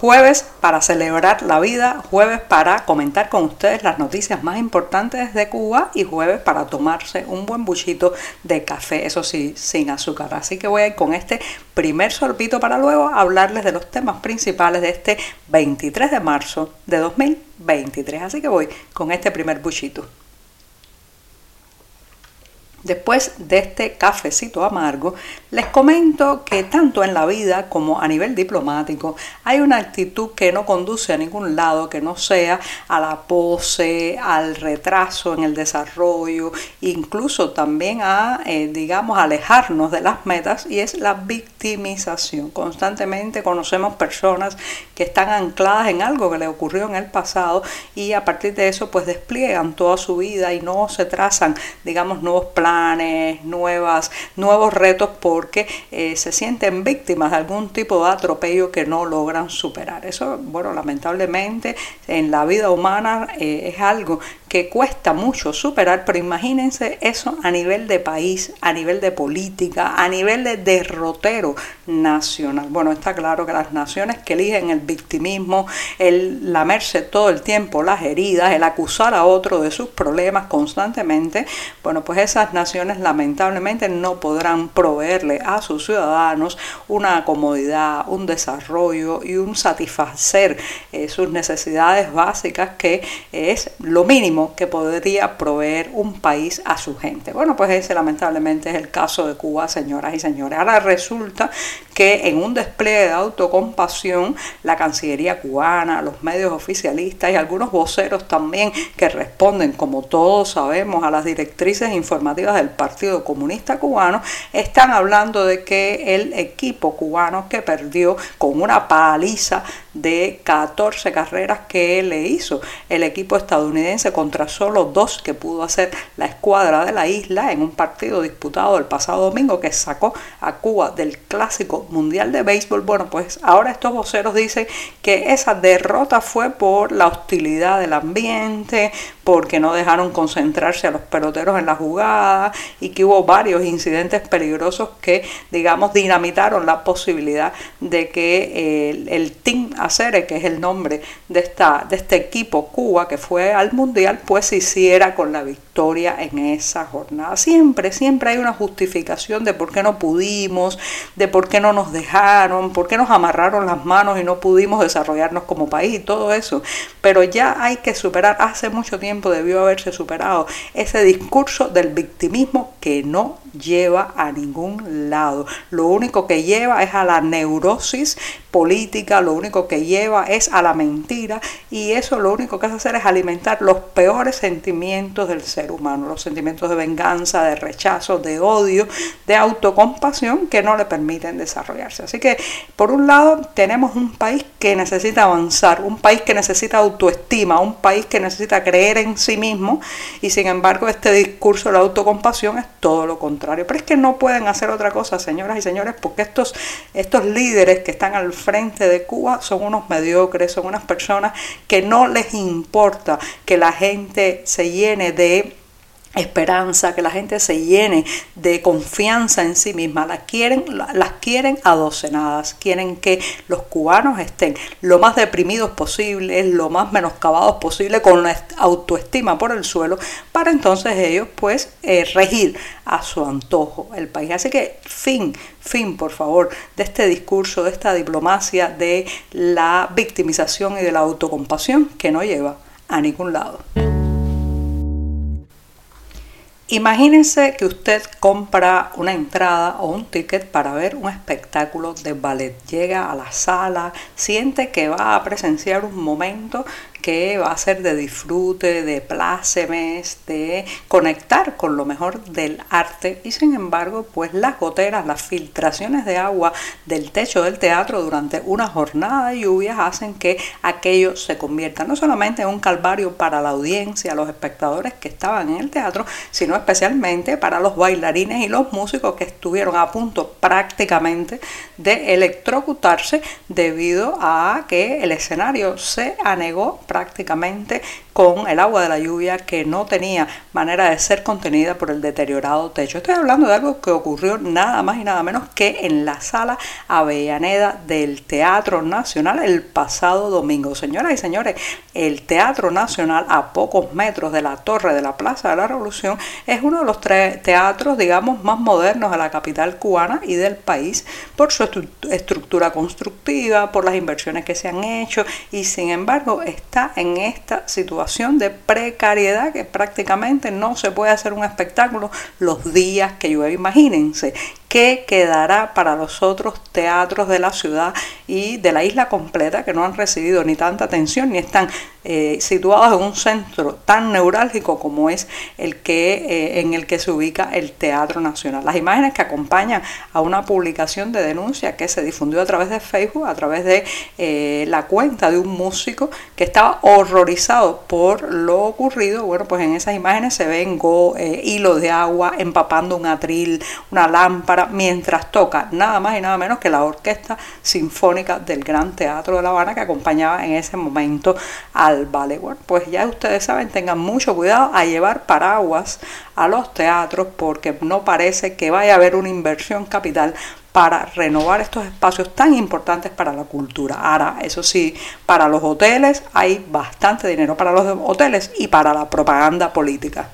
Jueves para celebrar la vida, jueves para comentar con ustedes las noticias más importantes de Cuba y jueves para tomarse un buen buchito de café, eso sí, sin azúcar. Así que voy a ir con este primer sorbito para luego hablarles de los temas principales de este 23 de marzo de 2023. Así que voy con este primer buchito. Después de este cafecito amargo, les comento que tanto en la vida como a nivel diplomático hay una actitud que no conduce a ningún lado que no sea a la pose, al retraso en el desarrollo, incluso también a, eh, digamos, alejarnos de las metas y es la victimización. Constantemente conocemos personas que están ancladas en algo que le ocurrió en el pasado y a partir de eso pues despliegan toda su vida y no se trazan, digamos, nuevos planes nuevas, nuevos retos porque eh, se sienten víctimas de algún tipo de atropello que no logran superar. Eso, bueno, lamentablemente en la vida humana eh, es algo que cuesta mucho superar, pero imagínense eso a nivel de país, a nivel de política, a nivel de derrotero nacional. Bueno, está claro que las naciones que eligen el victimismo, el lamerse todo el tiempo las heridas, el acusar a otro de sus problemas constantemente, bueno, pues esas naciones lamentablemente no podrán proveerle a sus ciudadanos una comodidad, un desarrollo y un satisfacer eh, sus necesidades básicas que es lo mínimo que podría proveer un país a su gente. Bueno, pues ese lamentablemente es el caso de Cuba, señoras y señores. Ahora resulta que en un despliegue de autocompasión, la Cancillería cubana, los medios oficialistas y algunos voceros también que responden, como todos sabemos, a las directrices informativas del Partido Comunista Cubano, están hablando de que el equipo cubano que perdió con una paliza de 14 carreras que le hizo el equipo estadounidense contra solo dos que pudo hacer la escuadra de la isla en un partido disputado el pasado domingo que sacó a Cuba del clásico mundial de béisbol. Bueno, pues ahora estos voceros dicen que esa derrota fue por la hostilidad del ambiente, porque no dejaron concentrarse a los peloteros en la jugada y que hubo varios incidentes peligrosos que, digamos, dinamitaron la posibilidad de que el, el Team Acere, que es el nombre de, esta, de este equipo Cuba que fue al Mundial, pues se hiciera con la victoria en esa jornada. Siempre, siempre hay una justificación de por qué no pudimos, de por qué no nos dejaron, por qué nos amarraron las manos y no pudimos desarrollarnos como país y todo eso. Pero ya hay que superar hace mucho tiempo debió haberse superado ese discurso del victimismo que no lleva a ningún lado. Lo único que lleva es a la neurosis política, lo único que lleva es a la mentira y eso lo único que hace hacer es alimentar los peores sentimientos del ser humano, los sentimientos de venganza, de rechazo, de odio, de autocompasión que no le permiten desarrollarse. Así que por un lado tenemos un país que necesita avanzar, un país que necesita autoestima, un país que necesita creer en sí mismo y sin embargo este discurso de la autocompasión es todo lo contrario. Pero es que no pueden hacer otra cosa, señoras y señores, porque estos, estos líderes que están al frente de Cuba son unos mediocres, son unas personas que no les importa que la gente se llene de esperanza, que la gente se llene de confianza en sí misma, las quieren, las quieren adocenadas, quieren que los cubanos estén lo más deprimidos posible, lo más menoscabados posible, con la autoestima por el suelo, para entonces ellos pues eh, regir a su antojo el país. Así que fin, fin por favor de este discurso, de esta diplomacia de la victimización y de la autocompasión que no lleva a ningún lado. Imagínense que usted compra una entrada o un ticket para ver un espectáculo de ballet. Llega a la sala, siente que va a presenciar un momento que va a ser de disfrute, de plácemes, de conectar con lo mejor del arte. Y sin embargo pues las goteras, las filtraciones de agua del techo del teatro durante una jornada de lluvias hacen que aquello se convierta no solamente en un calvario para la audiencia, los espectadores que estaban en el teatro, sino especialmente para los bailarines y los músicos que estuvieron a punto prácticamente de electrocutarse debido a que el escenario se anegó prácticamente prácticamente con el agua de la lluvia que no tenía manera de ser contenida por el deteriorado techo. Estoy hablando de algo que ocurrió nada más y nada menos que en la sala Avellaneda del Teatro Nacional el pasado domingo. Señoras y señores, el Teatro Nacional a pocos metros de la torre de la Plaza de la Revolución es uno de los teatros, digamos, más modernos de la capital cubana y del país por su estructura constructiva, por las inversiones que se han hecho y sin embargo está en esta situación de precariedad que prácticamente no se puede hacer un espectáculo los días que llueve. Imagínense qué quedará para los otros teatros de la ciudad y de la isla completa que no han recibido ni tanta atención ni están eh, situados en un centro tan neurálgico como es el que eh, en el que se ubica el Teatro Nacional. Las imágenes que acompañan a una publicación de denuncia que se difundió a través de Facebook, a través de eh, la cuenta de un músico que estaba horrorizado por lo ocurrido. Bueno, pues en esas imágenes se ven hilos de agua empapando un atril, una lámpara mientras toca nada más y nada menos que la Orquesta Sinfónica del Gran Teatro de La Habana que acompañaba en ese momento al ballet. pues ya ustedes saben, tengan mucho cuidado a llevar paraguas a los teatros porque no parece que vaya a haber una inversión capital para renovar estos espacios tan importantes para la cultura. Ahora, eso sí, para los hoteles hay bastante dinero para los hoteles y para la propaganda política.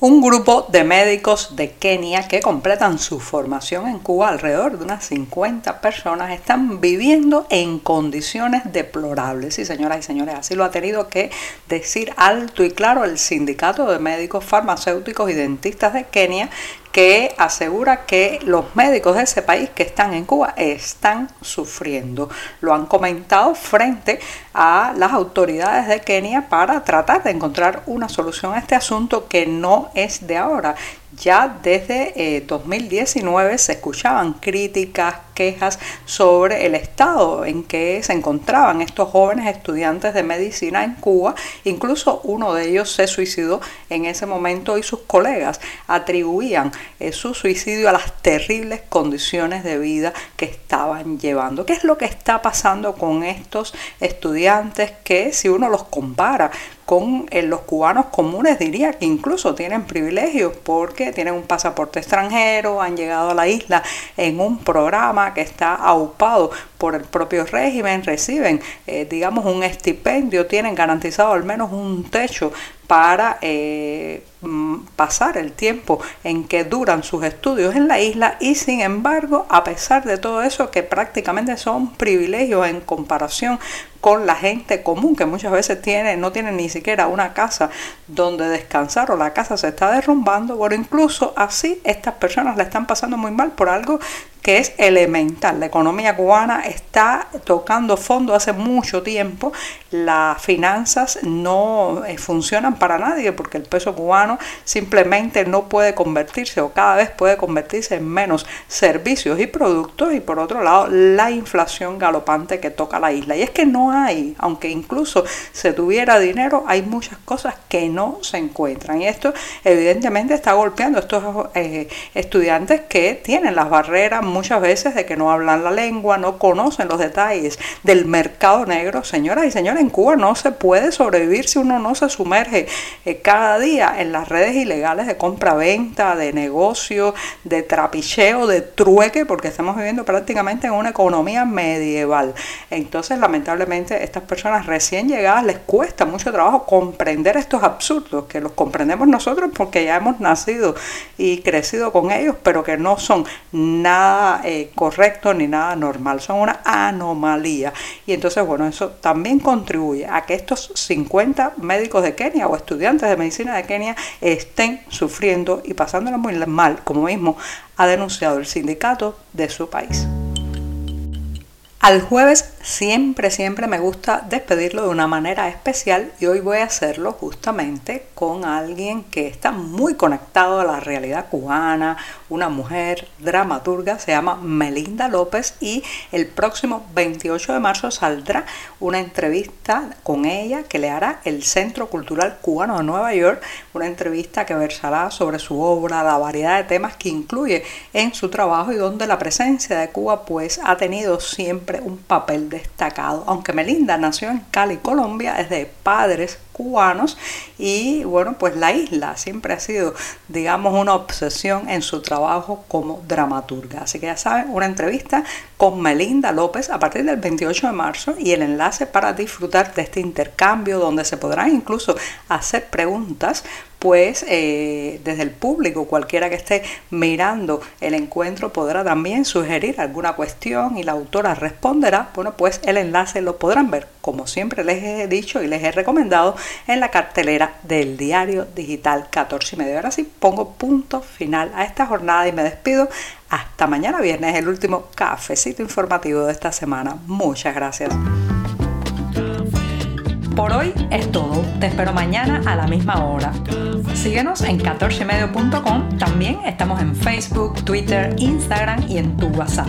Un grupo de médicos de Kenia que completan su formación en Cuba, alrededor de unas 50 personas, están viviendo en condiciones deplorables. Sí, señoras y señores, así lo ha tenido que decir alto y claro el Sindicato de Médicos Farmacéuticos y Dentistas de Kenia, que asegura que los médicos de ese país que están en Cuba están sufriendo. Lo han comentado frente a las autoridades de Kenia para tratar de encontrar una solución a este asunto que no es de ahora. Ya desde 2019 eh, se escuchaban críticas, quejas sobre el estado en que se encontraban estos jóvenes estudiantes de medicina en Cuba. Incluso uno de ellos se suicidó en ese momento y sus colegas atribuían eh, su suicidio a las terribles condiciones de vida que estaban llevando. ¿Qué es lo que está pasando con estos estudiantes que si uno los compara con eh, los cubanos comunes diría que incluso tienen privilegios porque tienen un pasaporte extranjero, han llegado a la isla en un programa que está aupado por el propio régimen, reciben, eh, digamos, un estipendio, tienen garantizado al menos un techo para eh, mm, pasar el tiempo en que duran sus estudios en la isla y sin embargo, a pesar de todo eso, que prácticamente son privilegios en comparación con la gente común que muchas veces tiene, no tiene ni siquiera una casa donde descansar o la casa se está derrumbando, o incluso así estas personas la están pasando muy mal por algo que es elemental. La economía cubana está tocando fondo hace mucho tiempo, las finanzas no eh, funcionan para nadie porque el peso cubano simplemente no puede convertirse o cada vez puede convertirse en menos servicios y productos y por otro lado la inflación galopante que toca la isla. Y es que no hay, aunque incluso se tuviera dinero, hay muchas cosas que no se encuentran y esto evidentemente está golpeando a estos eh, estudiantes que tienen las barreras muchas veces de que no hablan la lengua, no conocen los detalles del mercado negro. Señoras y señores, en Cuba no se puede sobrevivir si uno no se sumerge eh, cada día en las redes ilegales de compra-venta, de negocio, de trapicheo, de trueque, porque estamos viviendo prácticamente en una economía medieval. Entonces, lamentablemente, estas personas recién llegadas les cuesta mucho trabajo comprender estos absurdos, que los comprendemos nosotros porque ya hemos nacido y crecido con ellos, pero que no son nada eh, correcto ni nada normal, son una anomalía. Y entonces, bueno, eso también contribuye a que estos 50 médicos de Kenia o estudiantes de medicina de Kenia estén sufriendo y pasándola muy mal, como mismo ha denunciado el sindicato de su país. Al jueves Siempre, siempre me gusta despedirlo de una manera especial y hoy voy a hacerlo justamente con alguien que está muy conectado a la realidad cubana, una mujer dramaturga, se llama Melinda López y el próximo 28 de marzo saldrá una entrevista con ella que le hará el Centro Cultural Cubano de Nueva York, una entrevista que versará sobre su obra, la variedad de temas que incluye en su trabajo y donde la presencia de Cuba pues ha tenido siempre un papel destacado. Aunque Melinda nació en Cali, Colombia, es de padres cubanos y bueno, pues la isla siempre ha sido, digamos, una obsesión en su trabajo como dramaturga. Así que ya saben, una entrevista con Melinda López a partir del 28 de marzo y el enlace para disfrutar de este intercambio donde se podrán incluso hacer preguntas pues eh, desde el público, cualquiera que esté mirando el encuentro podrá también sugerir alguna cuestión y la autora responderá. Bueno, pues el enlace lo podrán ver, como siempre les he dicho y les he recomendado, en la cartelera del diario digital 14 y medio. Ahora sí pongo punto final a esta jornada y me despido. Hasta mañana viernes, el último cafecito informativo de esta semana. Muchas gracias. Por hoy es todo. Te espero mañana a la misma hora. Síguenos en 14medio.com. También estamos en Facebook, Twitter, Instagram y en tu WhatsApp.